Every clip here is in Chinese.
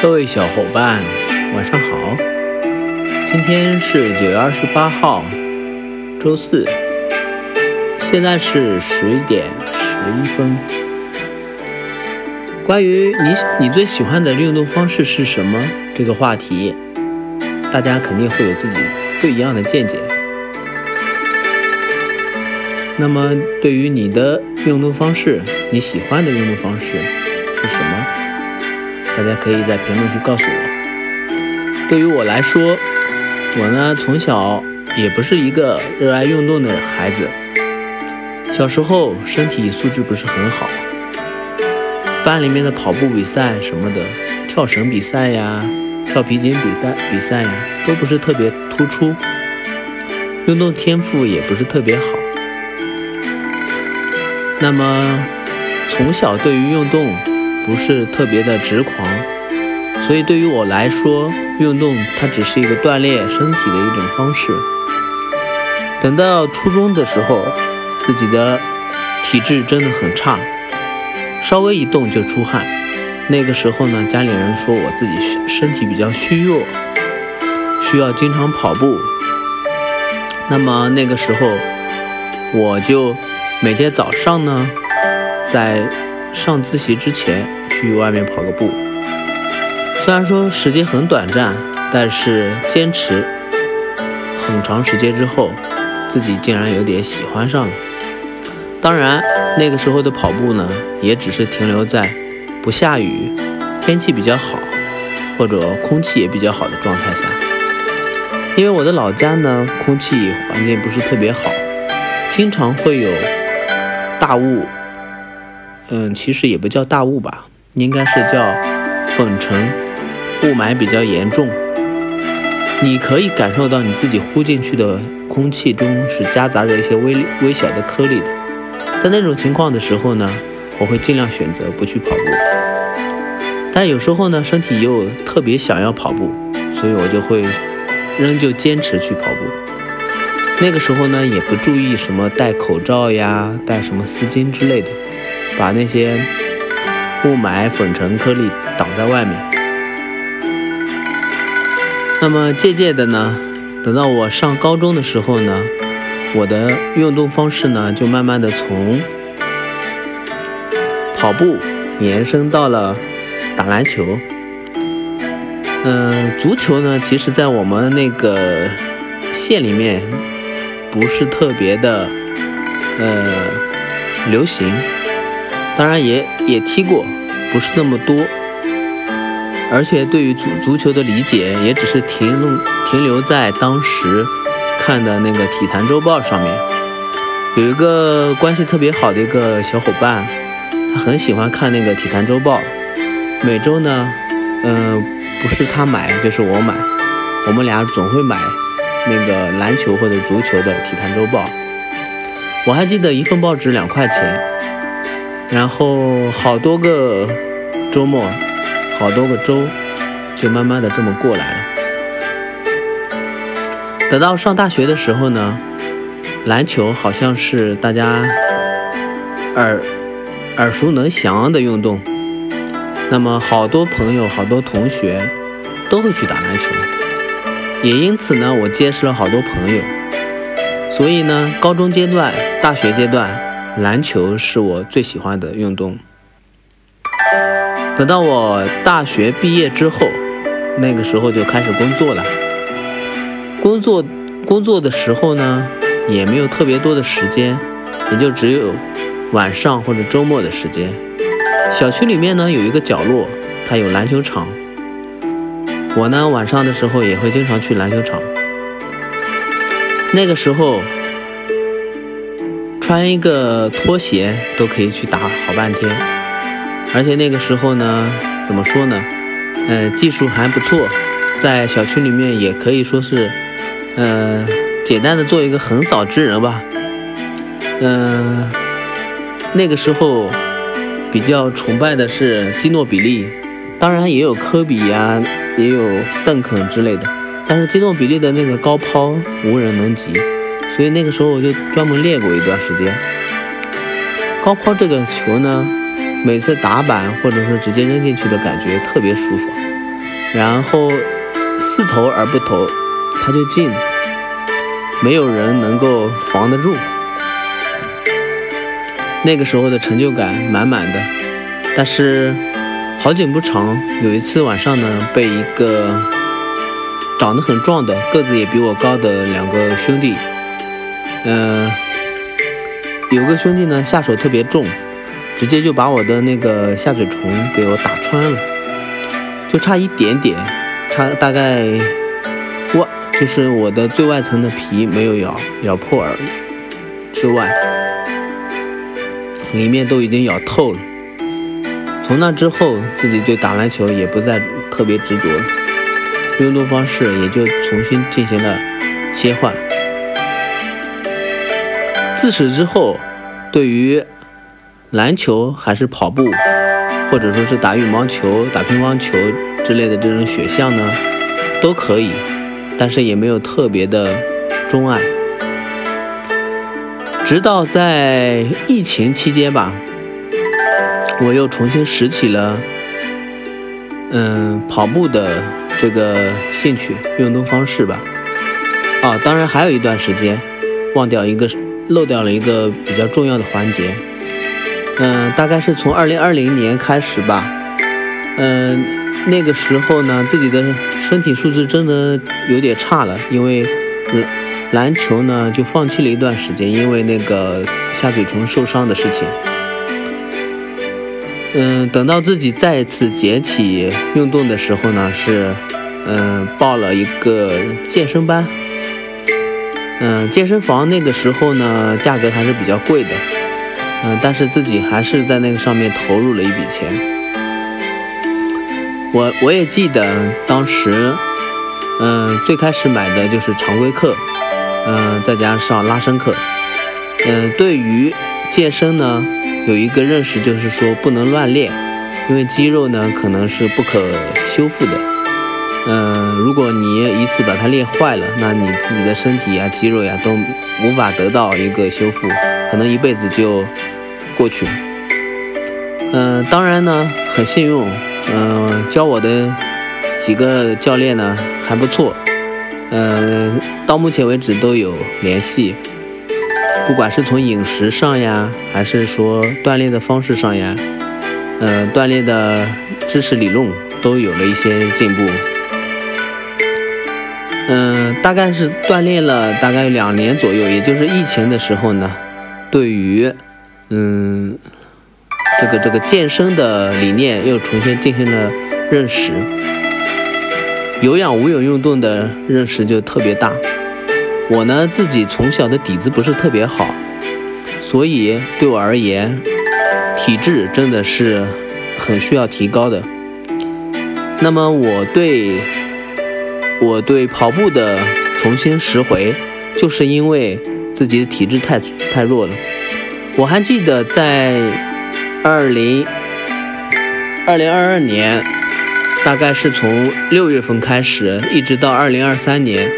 各位小伙伴，晚上好！今天是九月二十八号，周四，现在是十一点十一分。关于你你最喜欢的运动方式是什么这个话题，大家肯定会有自己不一样的见解。那么，对于你的运动方式，你喜欢的运动方式？大家可以在评论区告诉我。对于我来说，我呢从小也不是一个热爱运动的孩子，小时候身体素质不是很好，班里面的跑步比赛什么的，跳绳比赛呀、跳皮筋比赛比赛呀，都不是特别突出，运动天赋也不是特别好。那么从小对于运动，不是特别的直狂，所以对于我来说，运动它只是一个锻炼身体的一种方式。等到初中的时候，自己的体质真的很差，稍微一动就出汗。那个时候呢，家里人说我自己身体比较虚弱，需要经常跑步。那么那个时候，我就每天早上呢，在上自习之前。去外面跑个步，虽然说时间很短暂，但是坚持很长时间之后，自己竟然有点喜欢上了。当然，那个时候的跑步呢，也只是停留在不下雨、天气比较好或者空气也比较好的状态下。因为我的老家呢，空气环境不是特别好，经常会有大雾。嗯，其实也不叫大雾吧。应该是叫粉尘，雾霾比较严重。你可以感受到你自己呼进去的空气中是夹杂着一些微微小的颗粒的。在那种情况的时候呢，我会尽量选择不去跑步。但有时候呢，身体又特别想要跑步，所以我就会仍旧坚持去跑步。那个时候呢，也不注意什么戴口罩呀、戴什么丝巾之类的，把那些。雾霾、粉尘、颗粒挡在外面。那么渐渐的呢，等到我上高中的时候呢，我的运动方式呢就慢慢的从跑步延伸到了打篮球。嗯，足球呢，其实在我们那个县里面不是特别的呃流行。当然也也踢过，不是那么多，而且对于足足球的理解也只是停停留在当时看的那个《体坛周报》上面。有一个关系特别好的一个小伙伴，他很喜欢看那个《体坛周报》，每周呢，嗯，不是他买就是我买，我们俩总会买那个篮球或者足球的《体坛周报》。我还记得一份报纸两块钱。然后好多个周末，好多个周，就慢慢的这么过来了。等到上大学的时候呢，篮球好像是大家耳耳熟能详的运动。那么好多朋友、好多同学都会去打篮球，也因此呢，我结识了好多朋友。所以呢，高中阶段、大学阶段。篮球是我最喜欢的运动。等到我大学毕业之后，那个时候就开始工作了。工作工作的时候呢，也没有特别多的时间，也就只有晚上或者周末的时间。小区里面呢有一个角落，它有篮球场。我呢晚上的时候也会经常去篮球场。那个时候。穿一个拖鞋都可以去打好半天，而且那个时候呢，怎么说呢？呃，技术还不错，在小区里面也可以说是，呃，简单的做一个横扫之人吧。嗯，那个时候比较崇拜的是基诺比利，当然也有科比呀，也有邓肯之类的，但是基诺比利的那个高抛无人能及。所以那个时候我就专门练过一段时间。高抛这个球呢，每次打板或者说直接扔进去的感觉特别舒服。然后四投而不投，它就进，没有人能够防得住。那个时候的成就感满满的，但是好景不长，有一次晚上呢，被一个长得很壮的、个子也比我高的两个兄弟，嗯，有个兄弟呢下手特别重，直接就把我的那个下嘴唇给我打穿了，就差一点点，差大概外就是我的最外层的皮没有咬咬破而已之外。里面都已经咬透了。从那之后，自己对打篮球也不再特别执着，运动方式也就重新进行了切换。自此之后，对于篮球还是跑步，或者说是打羽毛球、打乒乓球之类的这种选项呢，都可以，但是也没有特别的钟爱。直到在疫情期间吧，我又重新拾起了嗯跑步的这个兴趣运动方式吧。啊，当然还有一段时间忘掉一个漏掉了一个比较重要的环节。嗯，大概是从二零二零年开始吧。嗯，那个时候呢，自己的身体素质真的有点差了，因为嗯。篮球呢，就放弃了一段时间，因为那个下嘴唇受伤的事情。嗯，等到自己再次捡起运动的时候呢，是嗯报了一个健身班。嗯，健身房那个时候呢，价格还是比较贵的。嗯，但是自己还是在那个上面投入了一笔钱。我我也记得当时，嗯，最开始买的就是常规课。嗯，再加上拉伸课，嗯，对于健身呢，有一个认识就是说不能乱练，因为肌肉呢可能是不可修复的。嗯，如果你一次把它练坏了，那你自己的身体呀、肌肉呀都无法得到一个修复，可能一辈子就过去了。嗯，当然呢，很幸运，嗯，教我的几个教练呢还不错。嗯，到目前为止都有联系，不管是从饮食上呀，还是说锻炼的方式上呀，嗯，锻炼的知识理论都有了一些进步。嗯，大概是锻炼了大概两年左右，也就是疫情的时候呢，对于嗯这个这个健身的理念又重新进行了认识。有氧无氧运动的认识就特别大。我呢自己从小的底子不是特别好，所以对我而言，体质真的是很需要提高的。那么我对我对跑步的重新拾回，就是因为自己的体质太太弱了。我还记得在二零二零二二年。大概是从六月份开始，一直到二零二三年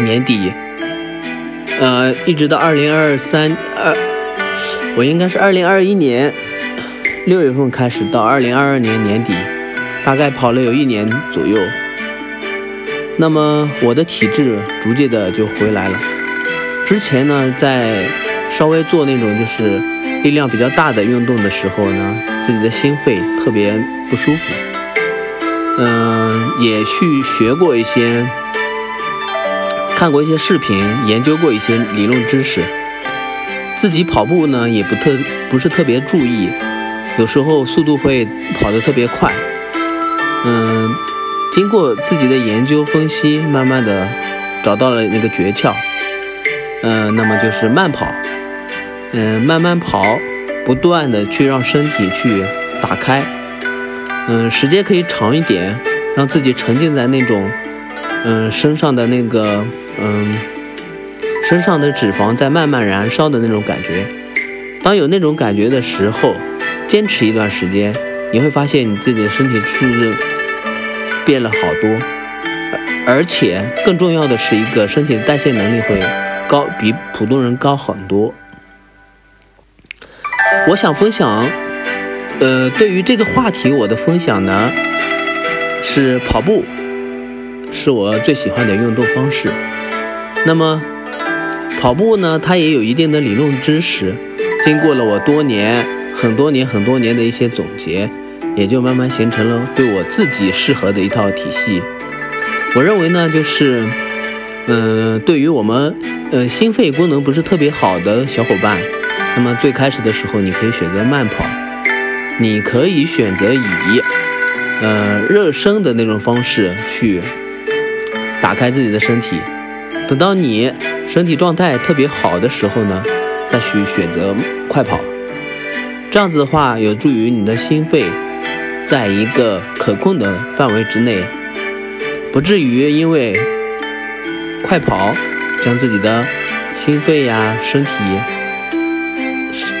年底，呃，一直到二零二三二，我应该是二零二一年六月份开始到二零二二年年底，大概跑了有一年左右。那么我的体质逐渐的就回来了。之前呢，在稍微做那种就是力量比较大的运动的时候呢，自己的心肺特别不舒服。嗯，也去学过一些，看过一些视频，研究过一些理论知识。自己跑步呢，也不特不是特别注意，有时候速度会跑得特别快。嗯，经过自己的研究分析，慢慢的找到了那个诀窍。嗯，那么就是慢跑。嗯，慢慢跑，不断的去让身体去打开。嗯，时间可以长一点，让自己沉浸在那种，嗯，身上的那个，嗯，身上的脂肪在慢慢燃烧的那种感觉。当有那种感觉的时候，坚持一段时间，你会发现你自己的身体素质变了好多，而且更重要的是一个身体的代谢能力会高，比普通人高很多。我想分享。呃，对于这个话题，我的分享呢，是是跑步，是我最喜欢的运动方式。那么，跑步呢，它也有一定的理论知识。经过了我多年、很多年、很多年的一些总结，也就慢慢形成了对我自己适合的一套体系。我认为呢，就是，嗯，对于我们，呃，心肺功能不是特别好的小伙伴，那么最开始的时候，你可以选择慢跑，你可以选择以，呃，热身的那种方式去打开自己的身体。等到你身体状态特别好的时候呢，再去选择快跑。这样子的话，有助于你的心肺在一个可控的范围之内。不至于因为快跑将自己的心肺呀、身体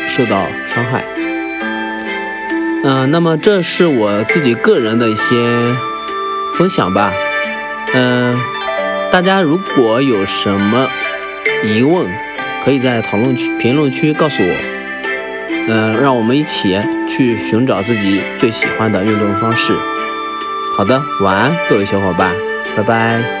受到伤害。嗯，那么这是我自己个人的一些分享吧。嗯，大家如果有什么疑问，可以在讨论区、评论区告诉我。嗯，让我们一起去寻找自己最喜欢的运动方式。好的，晚安，各位小伙伴。拜拜。